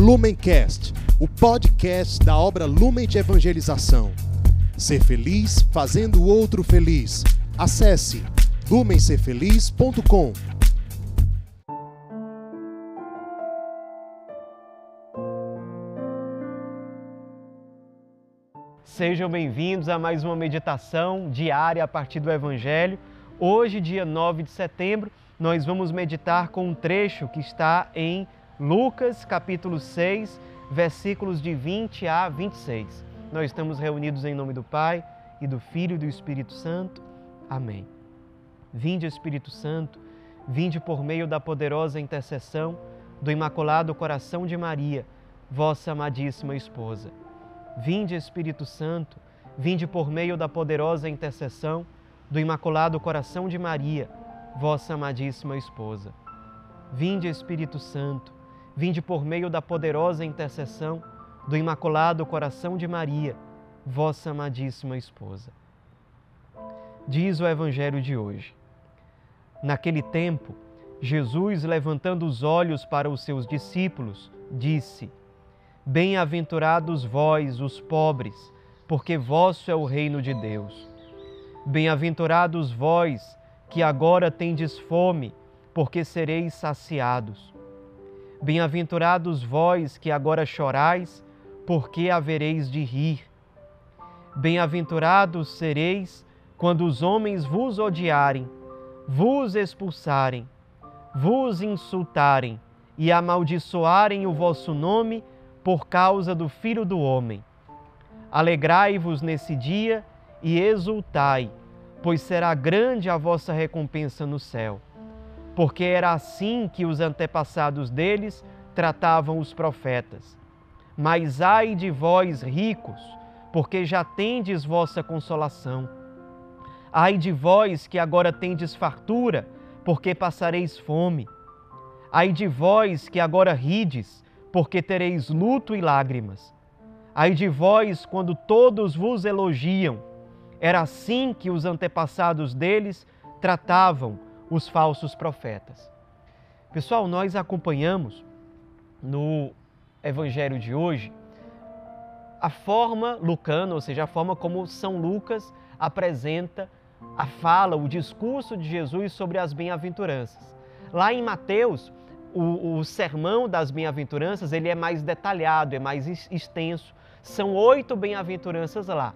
Lumencast, o podcast da obra Lumen de Evangelização. Ser feliz fazendo o outro feliz. Acesse lumencerfeliz.com. Sejam bem-vindos a mais uma meditação diária a partir do Evangelho. Hoje, dia 9 de setembro, nós vamos meditar com um trecho que está em Lucas, capítulo 6, versículos de 20 a 26. Nós estamos reunidos em nome do Pai e do Filho e do Espírito Santo. Amém. Vinde, Espírito Santo, vinde por meio da poderosa intercessão do Imaculado Coração de Maria, vossa amadíssima esposa. Vinde, Espírito Santo, vinde por meio da poderosa intercessão do Imaculado Coração de Maria, vossa amadíssima esposa. Vinde, Espírito Santo, vinde por meio da poderosa intercessão do Imaculado Coração de Maria, vossa amadíssima esposa. Diz o Evangelho de hoje. Naquele tempo, Jesus, levantando os olhos para os seus discípulos, disse: Bem-aventurados vós, os pobres, porque vosso é o reino de Deus. Bem-aventurados vós, que agora tendes fome, porque sereis saciados. Bem-aventurados vós que agora chorais, porque havereis de rir. Bem-aventurados sereis quando os homens vos odiarem, vos expulsarem, vos insultarem e amaldiçoarem o vosso nome por causa do Filho do Homem. Alegrai-vos nesse dia e exultai, pois será grande a vossa recompensa no céu. Porque era assim que os antepassados deles tratavam os profetas. Mas ai de vós, ricos, porque já tendes vossa consolação. Ai de vós que agora tendes fartura, porque passareis fome. Ai de vós que agora rides, porque tereis luto e lágrimas. Ai de vós quando todos vos elogiam. Era assim que os antepassados deles tratavam os falsos profetas. Pessoal, nós acompanhamos no evangelho de hoje a forma lucana, ou seja, a forma como São Lucas apresenta a fala, o discurso de Jesus sobre as bem-aventuranças. Lá em Mateus, o, o sermão das bem-aventuranças ele é mais detalhado, é mais extenso. São oito bem-aventuranças lá.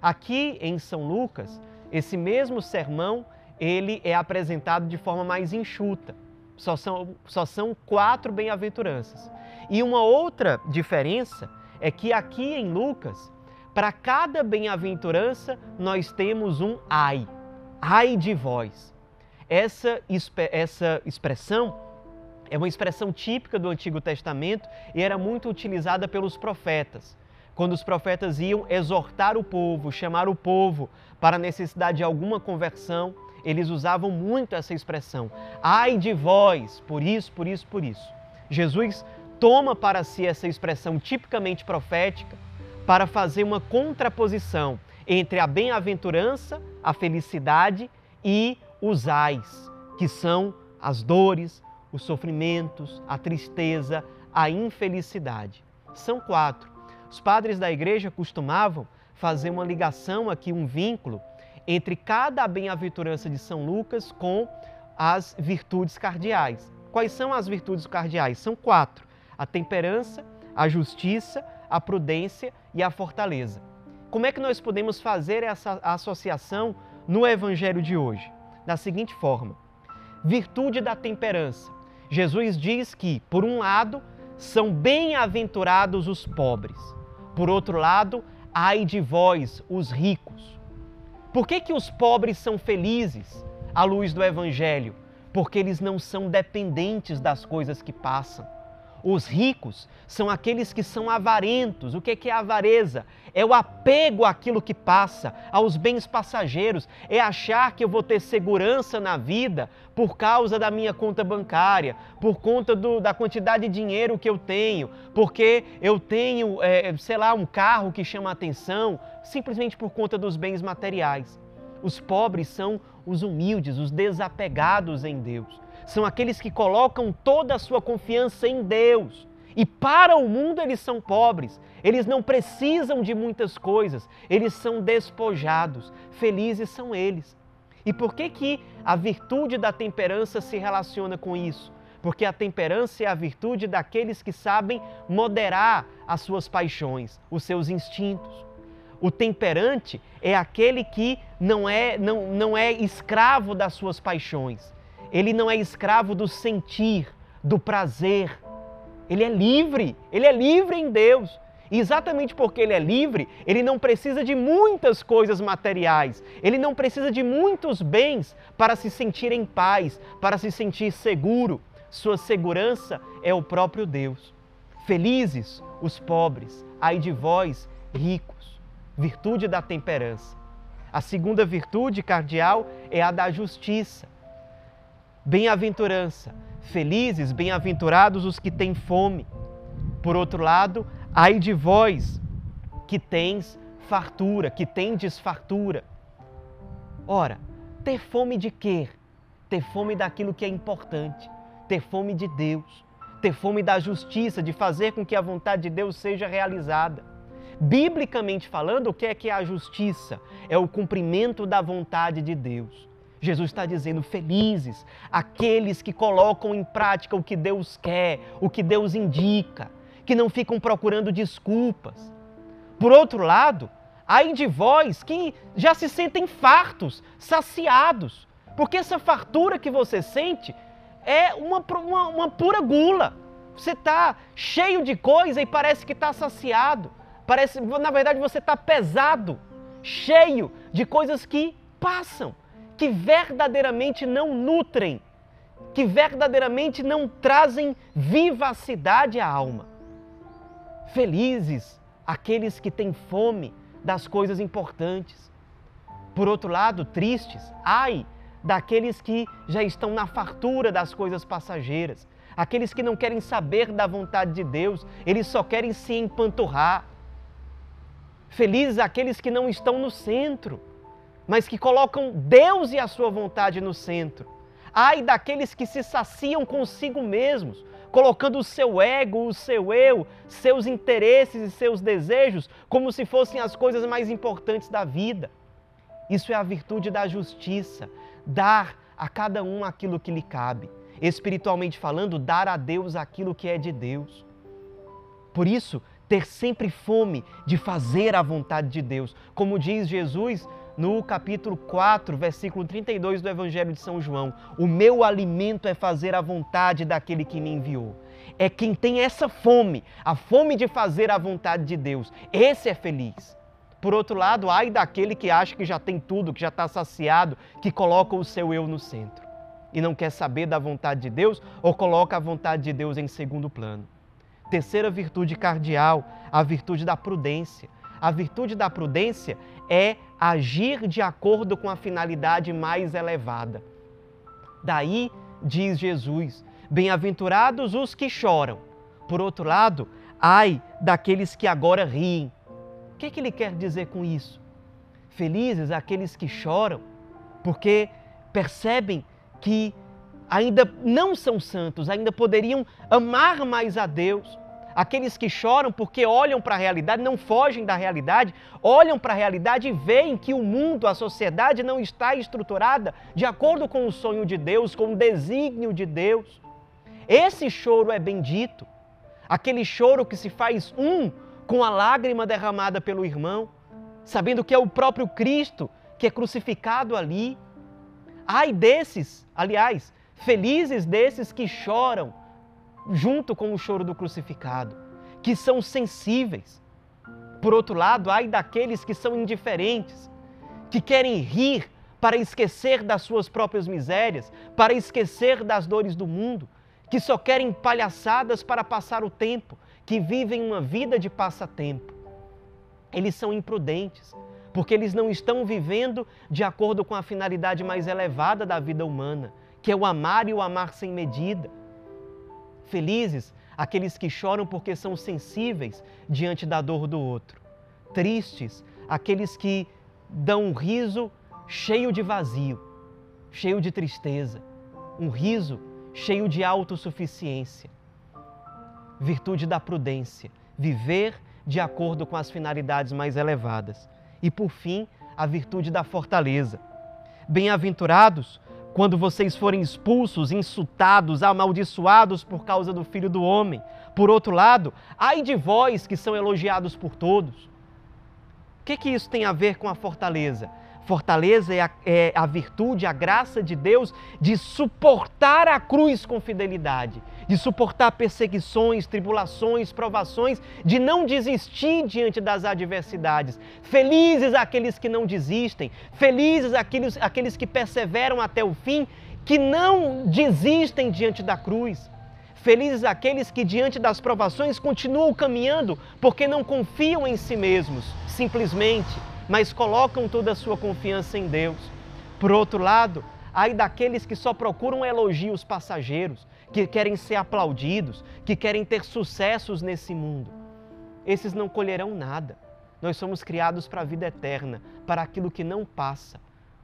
Aqui em São Lucas, esse mesmo sermão ele é apresentado de forma mais enxuta. Só são, só são quatro bem-aventuranças. E uma outra diferença é que aqui em Lucas, para cada bem-aventurança, nós temos um ai. Ai de vós. Essa, essa expressão é uma expressão típica do Antigo Testamento e era muito utilizada pelos profetas. Quando os profetas iam exortar o povo, chamar o povo para a necessidade de alguma conversão, eles usavam muito essa expressão. Ai de vós, por isso, por isso, por isso. Jesus toma para si essa expressão tipicamente profética para fazer uma contraposição entre a bem-aventurança, a felicidade e os ais, que são as dores, os sofrimentos, a tristeza, a infelicidade. São quatro. Os padres da igreja costumavam fazer uma ligação aqui, um vínculo entre cada bem-aventurança de São Lucas com as virtudes cardeais. Quais são as virtudes cardeais? São quatro: a temperança, a justiça, a prudência e a fortaleza. Como é que nós podemos fazer essa associação no evangelho de hoje? Da seguinte forma: virtude da temperança. Jesus diz que, por um lado, são bem-aventurados os pobres. Por outro lado, ai de vós, os ricos. Por que, que os pobres são felizes à luz do Evangelho? Porque eles não são dependentes das coisas que passam. Os ricos são aqueles que são avarentos. O que é avareza? É o apego àquilo que passa, aos bens passageiros. É achar que eu vou ter segurança na vida por causa da minha conta bancária, por conta do, da quantidade de dinheiro que eu tenho, porque eu tenho, é, sei lá, um carro que chama atenção, simplesmente por conta dos bens materiais. Os pobres são os humildes, os desapegados em Deus são aqueles que colocam toda a sua confiança em Deus E para o mundo eles são pobres, eles não precisam de muitas coisas, eles são despojados. Felizes são eles. E por que que a virtude da temperança se relaciona com isso? Porque a temperança é a virtude daqueles que sabem moderar as suas paixões, os seus instintos. O temperante é aquele que não é, não, não é escravo das suas paixões. Ele não é escravo do sentir, do prazer. Ele é livre, ele é livre em Deus. E exatamente porque ele é livre, ele não precisa de muitas coisas materiais, ele não precisa de muitos bens para se sentir em paz, para se sentir seguro. Sua segurança é o próprio Deus. Felizes os pobres, ai de vós, ricos. Virtude da temperança. A segunda virtude cardial é a da justiça. Bem-aventurança. Felizes, bem-aventurados os que têm fome. Por outro lado, ai de vós que tens fartura, que tendes fartura. Ora, ter fome de quê? Ter fome daquilo que é importante, ter fome de Deus, ter fome da justiça, de fazer com que a vontade de Deus seja realizada. Biblicamente falando, o que é que é a justiça? É o cumprimento da vontade de Deus. Jesus está dizendo: felizes aqueles que colocam em prática o que Deus quer, o que Deus indica, que não ficam procurando desculpas. Por outro lado, ai de vós que já se sentem fartos, saciados, porque essa fartura que você sente é uma, uma, uma pura gula. Você está cheio de coisa e parece que está saciado. Parece, na verdade, você está pesado, cheio de coisas que passam, que verdadeiramente não nutrem, que verdadeiramente não trazem vivacidade à alma. Felizes aqueles que têm fome das coisas importantes. Por outro lado, tristes, ai daqueles que já estão na fartura das coisas passageiras, aqueles que não querem saber da vontade de Deus, eles só querem se empanturrar. Felizes aqueles que não estão no centro, mas que colocam Deus e a sua vontade no centro. Ai daqueles que se saciam consigo mesmos, colocando o seu ego, o seu eu, seus interesses e seus desejos como se fossem as coisas mais importantes da vida. Isso é a virtude da justiça, dar a cada um aquilo que lhe cabe. Espiritualmente falando, dar a Deus aquilo que é de Deus. Por isso, ter sempre fome de fazer a vontade de Deus. Como diz Jesus no capítulo 4, versículo 32 do Evangelho de São João: O meu alimento é fazer a vontade daquele que me enviou. É quem tem essa fome, a fome de fazer a vontade de Deus. Esse é feliz. Por outro lado, ai daquele que acha que já tem tudo, que já está saciado, que coloca o seu eu no centro e não quer saber da vontade de Deus ou coloca a vontade de Deus em segundo plano. Terceira virtude cardial, a virtude da prudência. A virtude da prudência é agir de acordo com a finalidade mais elevada. Daí, diz Jesus, bem-aventurados os que choram. Por outro lado, ai daqueles que agora riem. O que, é que ele quer dizer com isso? Felizes aqueles que choram, porque percebem que ainda não são santos, ainda poderiam amar mais a Deus, aqueles que choram porque olham para a realidade, não fogem da realidade, olham para a realidade e veem que o mundo, a sociedade não está estruturada de acordo com o sonho de Deus, com o desígnio de Deus. Esse choro é bendito, aquele choro que se faz um com a lágrima derramada pelo irmão, sabendo que é o próprio Cristo que é crucificado ali. Ai desses, aliás, felizes desses que choram junto com o choro do crucificado, que são sensíveis. Por outro lado, ai daqueles que são indiferentes, que querem rir para esquecer das suas próprias misérias, para esquecer das dores do mundo, que só querem palhaçadas para passar o tempo, que vivem uma vida de passatempo. Eles são imprudentes, porque eles não estão vivendo de acordo com a finalidade mais elevada da vida humana, que é o amar e o amar sem medida. Felizes aqueles que choram porque são sensíveis diante da dor do outro. Tristes aqueles que dão um riso cheio de vazio, cheio de tristeza, um riso cheio de autossuficiência. virtude da prudência, viver de acordo com as finalidades mais elevadas. E por fim, a virtude da fortaleza. Bem-aventurados quando vocês forem expulsos, insultados, amaldiçoados por causa do Filho do Homem. Por outro lado, ai de vós que são elogiados por todos. O que, que isso tem a ver com a fortaleza? Fortaleza é a, é a, virtude, a graça de Deus de suportar a cruz com fidelidade, de suportar perseguições, tribulações, provações, de não desistir diante das adversidades. Felizes aqueles que não desistem, felizes aqueles, aqueles que perseveram até o fim, que não desistem diante da cruz. Felizes aqueles que, diante das provações, continuam caminhando porque não confiam em si mesmos, simplesmente mas colocam toda a sua confiança em Deus. Por outro lado, ai daqueles que só procuram elogios passageiros, que querem ser aplaudidos, que querem ter sucessos nesse mundo. Esses não colherão nada. Nós somos criados para a vida eterna, para aquilo que não passa.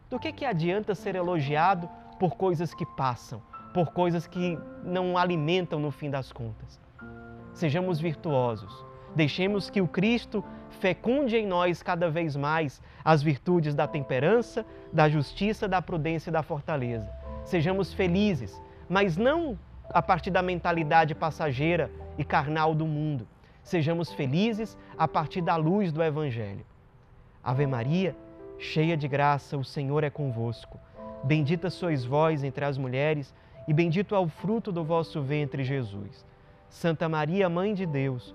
Do que, que adianta ser elogiado por coisas que passam, por coisas que não alimentam no fim das contas? Sejamos virtuosos. Deixemos que o Cristo fecunde em nós cada vez mais as virtudes da temperança, da justiça, da prudência e da fortaleza. Sejamos felizes, mas não a partir da mentalidade passageira e carnal do mundo. Sejamos felizes a partir da luz do Evangelho. Ave Maria, cheia de graça, o Senhor é convosco. Bendita sois vós entre as mulheres, e bendito é o fruto do vosso ventre, Jesus. Santa Maria, Mãe de Deus,